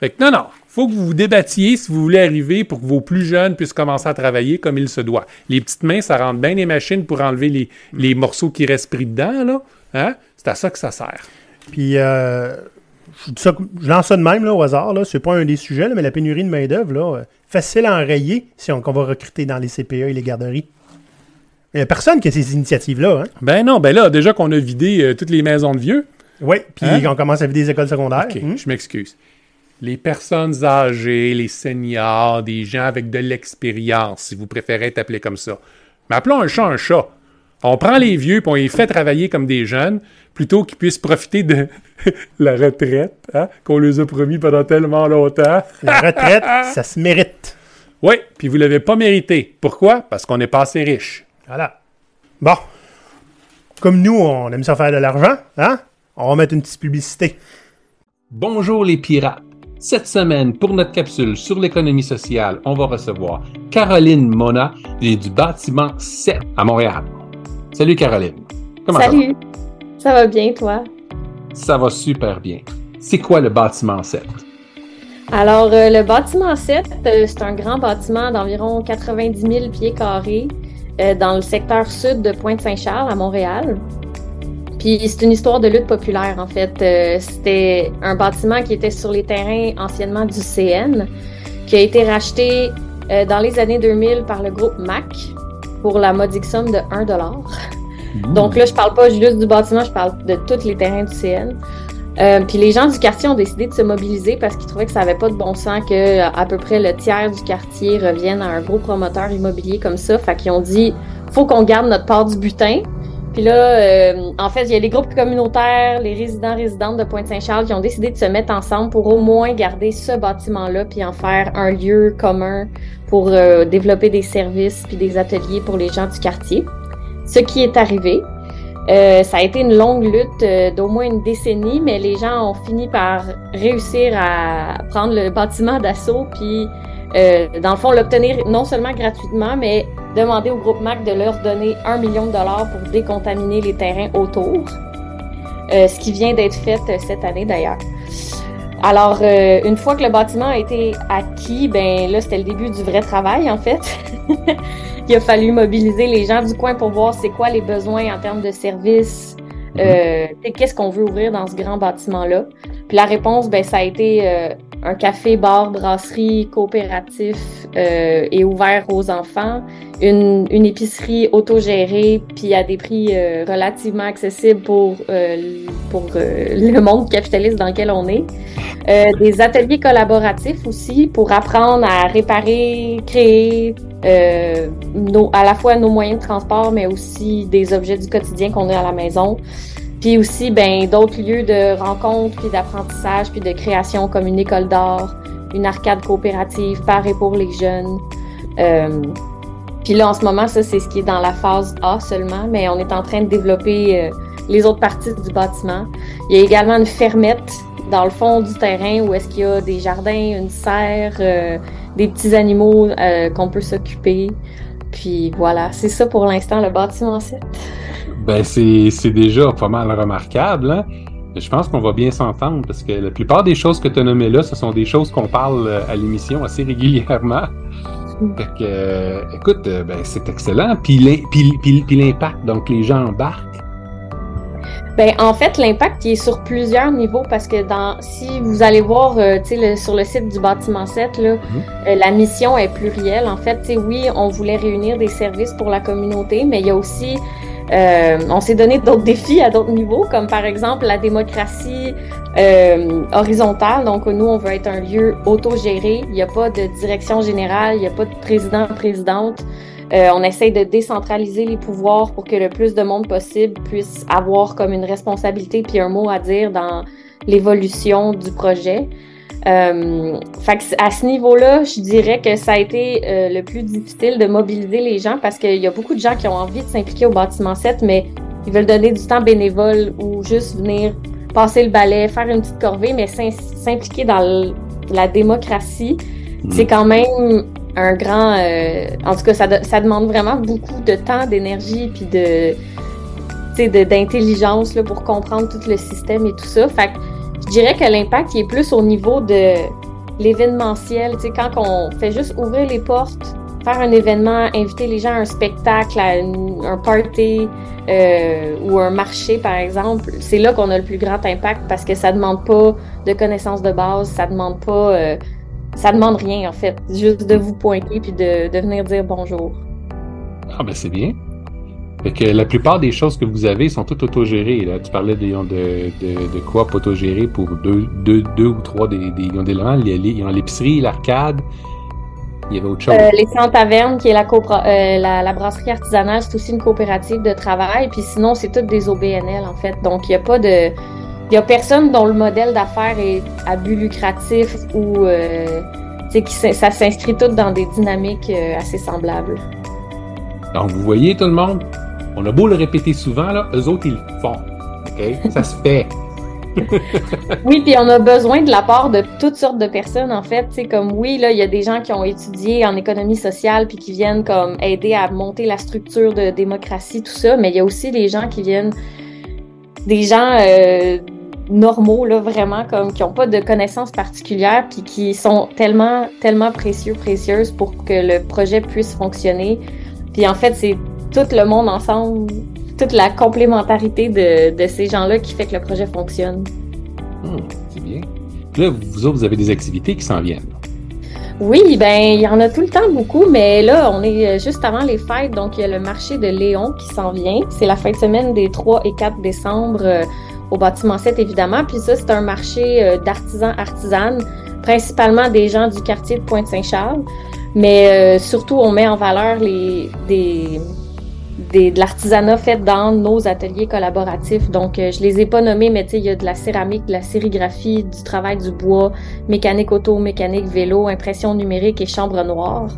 Fait que non, non, faut que vous vous débattiez si vous voulez arriver pour que vos plus jeunes puissent commencer à travailler comme il se doit. Les petites mains, ça rentre bien les machines pour enlever les, les morceaux qui restent pris dedans, là. Hein? C'est à ça que ça sert. Puis, euh, je, dis ça- je lance ça de même, là, au hasard, là. C'est pas un des sujets, là, mais la pénurie de main-d'œuvre, là, euh, facile à enrayer si on, qu'on va recruter dans les CPE et les garderies. Il n'y a personne qui a ces initiatives-là, hein. Ben non, ben là, déjà qu'on a vidé euh, toutes les maisons de vieux, Oui, puis Hein? on commence à vider des écoles secondaires. OK, Hmm? je m'excuse. Les personnes âgées, les seniors, des gens avec de l'expérience, si vous préférez être appelé comme ça. Mais appelons un chat un chat. On prend les vieux puis on les fait travailler comme des jeunes plutôt qu'ils puissent profiter de la retraite hein, qu'on leur a promis pendant tellement longtemps. La retraite, ça se mérite. Oui, puis vous l'avez pas mérité. Pourquoi? Parce qu'on n'est pas assez riche. Voilà. Bon. Comme nous, on aime ça faire de l'argent, hein? On va mettre une petite publicité. Bonjour les pirates. Cette semaine, pour notre capsule sur l'économie sociale, on va recevoir Caroline Mona du bâtiment 7 à Montréal. Salut Caroline. Comment Salut. Ça va bien, toi? ça va? Ça va super bien. C'est quoi le bâtiment 7? Alors, euh, le bâtiment 7, euh, c'est un grand bâtiment d'environ 90 000 pieds carrés euh, dans le secteur sud de Pointe-Saint-Charles, à Montréal. Puis, c'est une histoire de lutte populaire, en fait. C'était un bâtiment qui était sur les terrains anciennement du CN, qui a été racheté dans les années 2000 par le groupe MAC pour la modique somme de 1 Donc là, je parle pas juste du bâtiment, je parle de tous les terrains du CN. Euh, puis les gens du quartier ont décidé de se mobiliser parce qu'ils trouvaient que ça avait pas de bon sens que euh, à peu près le tiers du quartier revienne à un gros promoteur immobilier comme ça. Fait qu'ils ont dit faut qu'on garde notre part du butin. Puis là, euh, en fait, il y a les groupes communautaires, les résidents résidentes de Pointe-Saint-Charles qui ont décidé de se mettre ensemble pour au moins garder ce bâtiment-là puis en faire un lieu commun pour euh, développer des services puis des ateliers pour les gens du quartier. Ce qui est arrivé. Euh, ça a été une longue lutte d'au moins une décennie, mais les gens ont fini par réussir à prendre le bâtiment d'assaut, puis dans le fond l'obtenir non seulement gratuitement, mais demander au groupe MAC de leur donner un million de dollars pour décontaminer les terrains autour, Euh, ce qui vient d'être fait euh, cette année d'ailleurs. Alors, euh, une fois que le bâtiment a été acquis, ben là, c'était le début du vrai travail, en fait. Il a fallu mobiliser les gens du coin pour voir c'est quoi les besoins en termes de services, euh, et qu'est-ce qu'on veut ouvrir dans ce grand bâtiment-là. Puis la réponse, ben, ça a été euh, un café, bar, brasserie coopératif euh, et ouvert aux enfants, une, une épicerie autogérée, puis à des prix euh, relativement accessibles pour, euh, pour le monde capitaliste dans lequel on est. des ateliers collaboratifs aussi pour apprendre à réparer, créer nos, à la fois nos moyens de transport, mais aussi des objets du quotidien qu'on a à la maison. Puis aussi, ben, d'autres lieux de rencontres, puis d'apprentissage, puis de création, comme une école d'art, une arcade coopérative, parée pour les jeunes. Euh, puis là, en ce moment, ça, c'est ce qui est dans la phase A seulement, mais on est en train de développer euh, les autres parties du bâtiment. Il y a également une fermette dans le fond du terrain où est-ce qu'il y a des jardins, une serre, euh, des petits animaux qu'on peut s'occuper. Puis voilà, c'est ça pour l'instant le bâtiment 7. Ben, c'est déjà pas mal remarquable. Hein? Je pense qu'on va bien s'entendre parce que la plupart des choses que tu as nommées là, ce sont des choses qu'on parle euh, à l'émission assez régulièrement. Fait que, euh, écoute, euh, ben, c'est excellent. Puis l'impact, donc les gens embarquent. Ben, en fait, l'impact est sur plusieurs niveaux parce que dans, si vous allez voir le, sur le site du bâtiment 7, là, mm-hmm. la mission est plurielle. En fait, oui, on voulait réunir des services pour la communauté, mais il y a aussi euh, on s'est donné d'autres défis à d'autres niveaux, comme par exemple la démocratie euh, horizontale. Donc, nous, on veut être un lieu autogéré. Il n'y a pas de direction générale, il n'y a pas de président, présidente. Euh, on essaye de décentraliser les pouvoirs pour que le plus de monde possible puisse avoir comme une responsabilité puis un mot à dire dans l'évolution du projet. Euh, à ce niveau-là, je dirais que ça a été euh, le plus difficile de mobiliser les gens parce qu'il y a beaucoup de gens qui ont envie de s'impliquer au bâtiment 7, mais ils veulent donner du temps bénévole ou juste venir passer le balai, faire une petite corvée, mais s'impliquer dans la démocratie, hmm. c'est quand même un grand... Euh, en tout cas, ça, ça, demande vraiment beaucoup de temps, d'énergie, puis de d'intelligence pour comprendre tout le système et tout ça. Fait je dirais que l'impact est plus au niveau de l'événementiel. Tu sais, quand on fait juste ouvrir les portes, faire un événement, inviter les gens à un spectacle, à un party euh, ou un marché, par exemple, c'est là qu'on a le plus grand impact parce que ça demande pas de connaissances de base, ça demande pas, euh, ça demande rien en fait, juste de vous pointer puis de, de venir dire bonjour. Ah ben c'est bien. Fait que la plupart des choses que vous avez sont toutes autogérées. Là. Tu parlais de, de, de, de coop autogéré pour deux, deux, deux ou trois des, des, des éléments. Ils ont l'épicerie, l'arcade. Il y avait autre chose. Euh, les Sans Tavernes, qui est la, euh, la, la, brasserie artisanale, c'est aussi une coopérative de travail. Puis sinon, c'est toutes des OBNL, en fait. Donc, il n'y a pas de... Il y a personne dont le modèle d'affaires est à but lucratif ou... Euh, qui, ça s'inscrit tout dans des dynamiques euh, assez semblables. Donc, vous voyez tout le monde, on a beau le répéter souvent, là, eux autres, ils le font. OK? Ça se fait. oui, puis on a besoin de la part de toutes sortes de personnes, en fait. C'est comme, oui, là, il y a des gens qui ont étudié en économie sociale puis qui viennent comme aider à monter la structure de démocratie, tout ça, mais il y a aussi des gens qui viennent, des gens euh, normaux, là, vraiment, comme, qui n'ont pas de connaissances particulières puis qui sont tellement, tellement précieux, précieuses pour que le projet puisse fonctionner. Puis en fait, c'est tout le monde ensemble, toute la complémentarité de, de ces gens-là qui fait que le projet fonctionne. Hmm, c'est bien. Là, vous autres, vous avez des activités qui s'en viennent. Oui, ben il y en a tout le temps beaucoup, mais là, on est euh, juste avant les fêtes, donc il y a le marché de Léon qui s'en vient. C'est la fin de semaine des 3 et 4 décembre euh, au bâtiment 7, évidemment. Puis ça, c'est un marché euh, d'artisans, artisanes, principalement des gens du quartier de Pointe-Saint-Charles. Mais surtout, on met en valeur les, des, de l'artisanat fait dans nos ateliers collaboratifs. Donc, euh, je les ai pas nommés, mais il y a de la céramique, de la sérigraphie, du travail du bois, mécanique auto, mécanique vélo, impression numérique et chambre noire.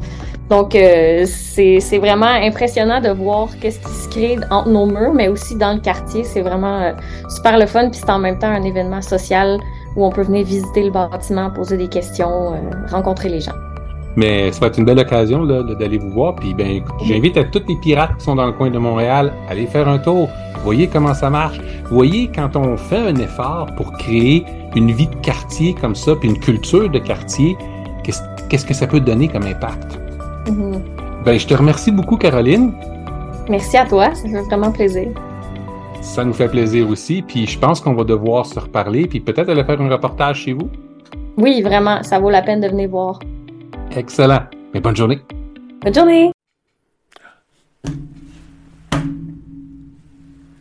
Donc, euh, c'est vraiment impressionnant de voir qu'est-ce qui se crée entre nos murs, mais aussi dans le quartier. C'est vraiment euh, super le fun, puis c'est en même temps un événement social où on peut venir visiter le bâtiment, poser des questions, rencontrer les gens. Mais ça va être une belle occasion d'aller vous voir. Puis ben, j'invite à tous les pirates qui sont dans le coin de Montréal à aller faire un tour. Voyez comment ça marche. Voyez quand on fait un effort pour créer une vie de quartier comme ça, puis une culture de quartier, qu'est-ce que ça peut donner comme impact? Mm-hmm. Ben, je te remercie beaucoup, Caroline. Merci à toi, ça fait vraiment plaisir. Ça nous fait plaisir aussi, puis je pense qu'on va devoir se reparler, puis peut-être aller faire un reportage chez vous. Oui, vraiment, ça vaut la peine de venir voir. Excellent. Mais bonne journée. Bonne journée!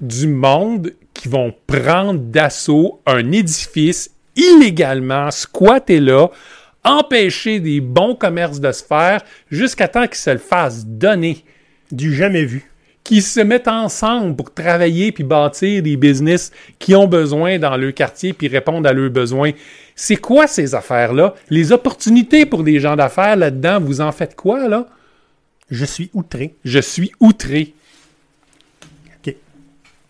Du monde qui vont prendre d'assaut un édifice illégalement, squatter là, empêcher des bons commerces de se faire jusqu'à temps qu'ils se le fassent donner. Du jamais vu. Qui se mettent ensemble pour travailler puis bâtir des business qui ont besoin dans leur quartier puis répondre à leurs besoins. C'est quoi ces affaires-là? Les opportunités pour des gens d'affaires là-dedans, vous en faites quoi, là? Je suis outré. Je suis outré. OK.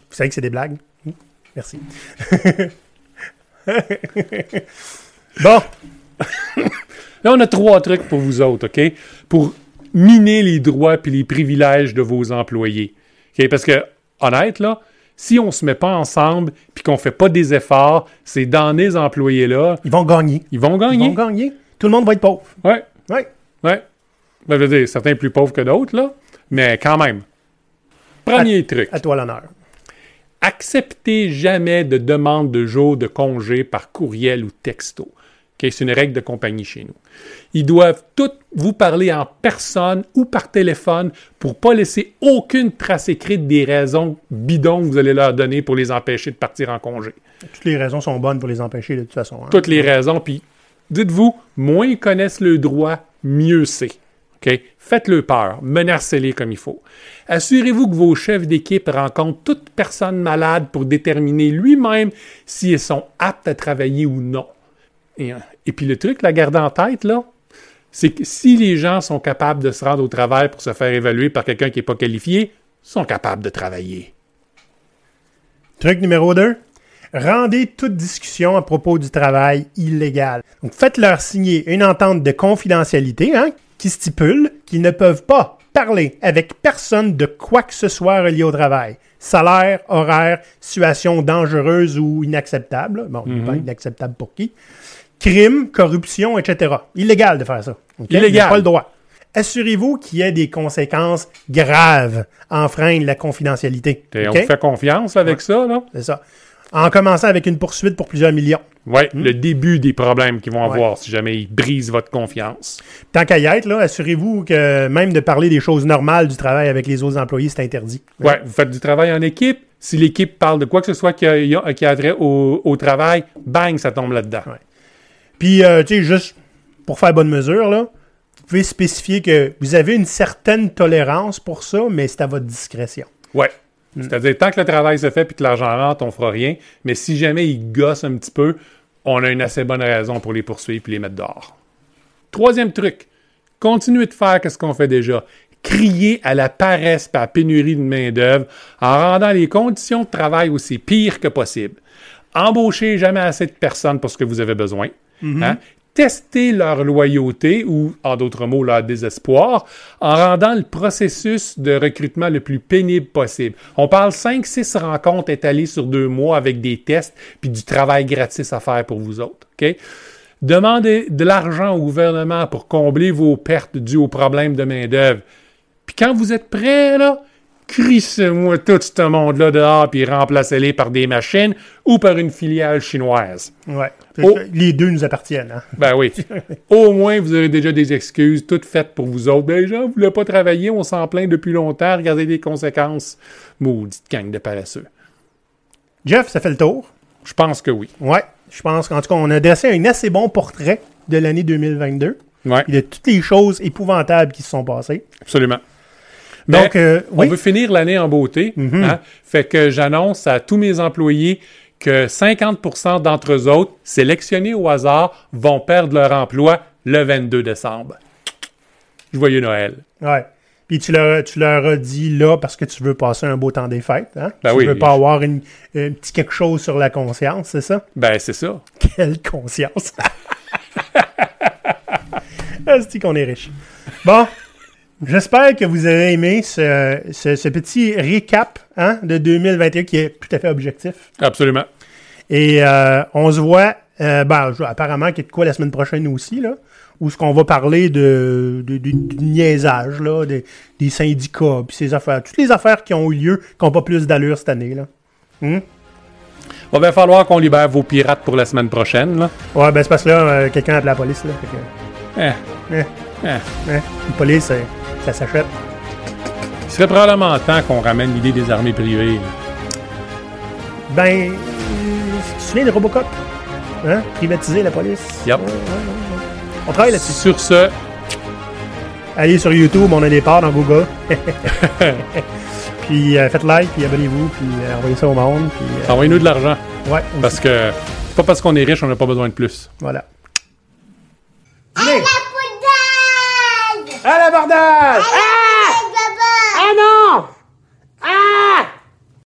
Vous savez que c'est des blagues? Hmm? Merci. bon, Là, on a trois trucs pour vous autres, OK? Pour miner les droits puis les privilèges de vos employés. Parce que, honnête, là, si on se met pas ensemble puis qu'on fait pas des efforts, c'est dans les employés-là, ils vont gagner. ils vont Ils gagner. vont gagner. Tout le monde va être pauvre. Ouais, Ouais. ouais. Ben, je veux dire, certains plus pauvres que d'autres, là, mais quand même. Premier truc. À toi l'honneur. Acceptez jamais de demande de jour de congé par courriel ou texto. C'est une règle de compagnie chez nous. Ils doivent tous vous parler en personne ou par téléphone pour pas laisser aucune trace écrite des raisons bidons que vous allez leur donner pour les empêcher de partir en congé. Toutes les raisons sont bonnes pour les empêcher de toute façon. hein. Toutes les raisons, puis dites-vous, moins ils connaissent le droit, mieux c'est. Faites-le peur, menacez-les comme il faut. Assurez-vous que vos chefs d'équipe rencontrent toute personne malade pour déterminer lui-même si elles sont aptes à travailler ou non. Et, euh, et puis le truc, la garder en tête, là, c'est que si les gens sont capables de se rendre au travail pour se faire évaluer par quelqu'un qui n'est pas qualifié, sont capables de travailler. Truc numéro 2. Rendez toute discussion à propos du travail illégal. Donc, faites-leur signer une entente de confidentialité hein, qui stipule qu'ils ne peuvent pas parler avec personne de quoi que ce soit relié au travail. Salaire, horaire, situation dangereuse ou inacceptable. Bon, pas inacceptable pour qui? Crime, corruption, etc. Illégal de faire ça. OK? Illégal. Pas le droit. Assurez-vous qu'il y ait des conséquences graves enfreindre la confidentialité. Et OK? On vous fait confiance avec ça, là? C'est ça. En commençant avec une poursuite pour plusieurs millions. Oui, le début des problèmes qu'ils vont Ouais. avoir si jamais ils brisent votre confiance. Tant qu'à y être, assurez-vous que même de parler des choses normales du travail avec les autres employés, c'est interdit. Ouais, vous faites du travail en équipe. Si l'équipe parle de quoi que ce soit qui a- qui a trait au, au travail, bang, ça tombe là-dedans. Puis, euh, tu sais, juste pour faire bonne mesure, là, vous pouvez spécifier que vous avez une certaine tolérance pour ça, mais c'est à votre discrétion. Ouais. C'est-à-dire, tant que le travail se fait puis que l'argent rentre, on fera rien. Mais si jamais ils gossent un petit peu, on a une assez bonne raison pour les poursuivre puis les mettre dehors. Troisième truc, continuez de faire ce qu'on fait déjà. Crier à la paresse et la pénurie de main-d'œuvre en rendant les conditions de travail aussi pires que possible. Embauchez jamais assez de personnes pour ce que vous avez besoin. Hein? Testez leur loyauté ou, en d'autres mots, leur désespoir en rendant le processus de recrutement le plus pénible possible. On parle 5-6 rencontres étalées sur deux mois avec des tests puis du travail gratis à faire pour vous autres. Demandez de l'argent au gouvernement pour combler vos pertes dues aux problèmes de main-d'œuvre. Puis quand vous êtes prêts, là, crissez-moi tout ce monde-là dehors puis remplacez-les par des machines ou par une filiale chinoise. Ouais. Oh. Les deux nous appartiennent. Hein? Ben oui. Au moins, vous avez déjà des excuses toutes faites pour vous autres. Ben, les gens ne voulaient pas travailler, on s'en plaint depuis longtemps, regardez les conséquences. Maudite gang de paresseux. Jeff, ça fait le tour? Je pense que oui. Ouais. Je pense qu'en tout cas, on a dressé un assez bon portrait de l'année 2022 Ouais, et de toutes les choses épouvantables qui se sont passées. absolument. Donc, euh, oui. On veut finir l'année en beauté. Mhm. hein. Fait que j'annonce à tous mes employés que 50% d'entre eux autres, sélectionnés au hasard, vont perdre leur emploi le 22 décembre. Joyeux Noël. Ouais. Puis tu leur, tu leur as dit là parce que tu veux passer un beau temps des fêtes. Hein? Ben tu oui. veux pas avoir une, un petit quelque chose sur la conscience, c'est ça? Ben, c'est ça. Quelle conscience! cest qu'on est riche. Bon, j'espère que vous avez aimé ce, ce- ce petit récap hein, de 2021 qui est tout à fait objectif. Absolument. Et euh, on se voit, euh, ben, apparemment qu'il y a de quoi la semaine prochaine aussi, là, où ce qu'on va parler de, de- de- du niaisage, là, des, des syndicats, puis ces affaires, toutes les affaires qui ont eu lieu, qui n'ont pas plus d'allure cette année. Là. Va bien falloir qu'on libère vos pirates pour la semaine prochaine. Là. Ouais, ben c'est parce que là, euh, quelqu'un appelle la police, là. Fait que, Eh, eh, eh. eh, une police, euh, ça s'achète. Il serait probablement temps qu'on ramène l'idée des armées privées. Ben, euh, tu te souviens de Robocop? Hein? Privatiser la police? Yup. Ouais, ouais, ouais, ouais. On travaille là-dessus. Sur ce, Allez sur YouTube, on a des parts dans Google. puis euh, faites like, puis abonnez-vous, puis euh, envoyez ça au monde. Puis, euh, envoyez-nous de l'argent. ouais, aussi. Parce que c'est pas parce qu'on est riche, on n'a pas besoin de plus. Voilà. À l'abordage Ah Ah non Ah